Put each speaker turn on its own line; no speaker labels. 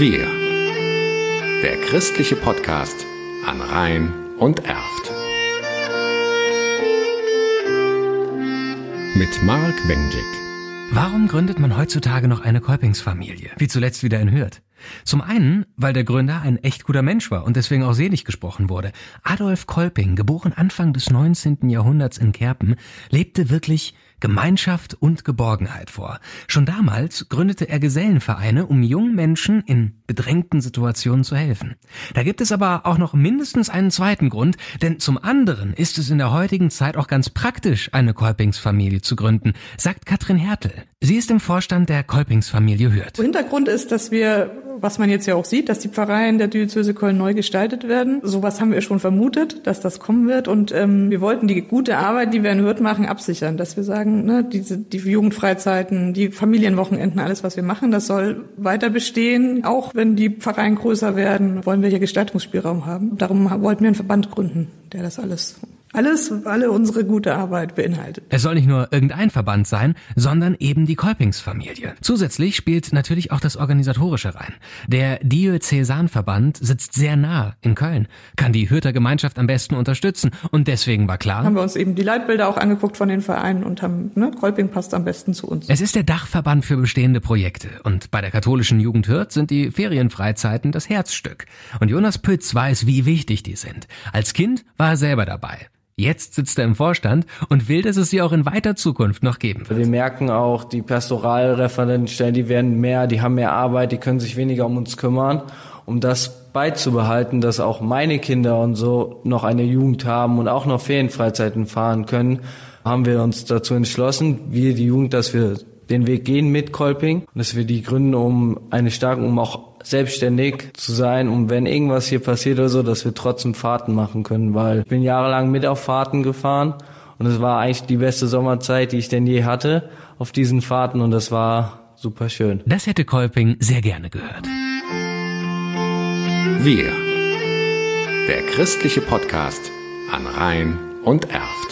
Wir. Der christliche Podcast an Rhein und Erft. Mit Mark Wengick.
Warum gründet man heutzutage noch eine Kolpingsfamilie? Wie zuletzt wieder in Hürth. Zum einen, weil der Gründer ein echt guter Mensch war und deswegen auch selig gesprochen wurde. Adolf Kolping, geboren Anfang des 19. Jahrhunderts in Kerpen, lebte wirklich Gemeinschaft und Geborgenheit vor. Schon damals gründete er Gesellenvereine, um jungen Menschen in bedrängten Situationen zu helfen. Da gibt es aber auch noch mindestens einen zweiten Grund, denn zum anderen ist es in der heutigen Zeit auch ganz praktisch, eine Kolpingsfamilie zu gründen, sagt Katrin Hertel. Sie ist im Vorstand der Kolpingsfamilie Hürth.
Hintergrund ist, dass wir was man jetzt ja auch sieht, dass die Pfarreien der Diözese Köln neu gestaltet werden. Sowas haben wir schon vermutet, dass das kommen wird. Und ähm, wir wollten die gute Arbeit, die wir in Hürth machen, absichern. Dass wir sagen, ne, diese, die Jugendfreizeiten, die Familienwochenenden, alles, was wir machen, das soll weiter bestehen. Auch wenn die Pfarreien größer werden, wollen wir hier Gestaltungsspielraum haben. Darum wollten wir einen Verband gründen, der das alles alles, alle unsere gute Arbeit beinhaltet.
Es soll nicht nur irgendein Verband sein, sondern eben die Kolpingsfamilie. Zusätzlich spielt natürlich auch das Organisatorische rein. Der Diözesanverband sitzt sehr nah in Köln, kann die Hürter Gemeinschaft am besten unterstützen und deswegen war klar.
Haben wir uns eben die Leitbilder auch angeguckt von den Vereinen und haben, ne, Kolping passt am besten zu uns.
Es ist der Dachverband für bestehende Projekte und bei der katholischen Jugend Hürth sind die Ferienfreizeiten das Herzstück. Und Jonas Pütz weiß, wie wichtig die sind. Als Kind war er selber dabei. Jetzt sitzt er im Vorstand und will, dass es sie auch in weiter Zukunft noch geben wird.
Wir merken auch, die Pastoralreferentenstellen, die werden mehr, die haben mehr Arbeit, die können sich weniger um uns kümmern. Um das beizubehalten, dass auch meine Kinder und so noch eine Jugend haben und auch noch Ferienfreizeiten fahren können, haben wir uns dazu entschlossen, wir die Jugend, dass wir den Weg gehen mit Kolping und dass wir die gründen, um eine starke, um auch selbstständig zu sein, um wenn irgendwas hier passiert oder so, dass wir trotzdem Fahrten machen können, weil ich bin jahrelang mit auf Fahrten gefahren und es war eigentlich die beste Sommerzeit, die ich denn je hatte auf diesen Fahrten und das war super schön.
Das hätte Kolping sehr gerne gehört.
Wir. Der christliche Podcast an Rhein und Erft.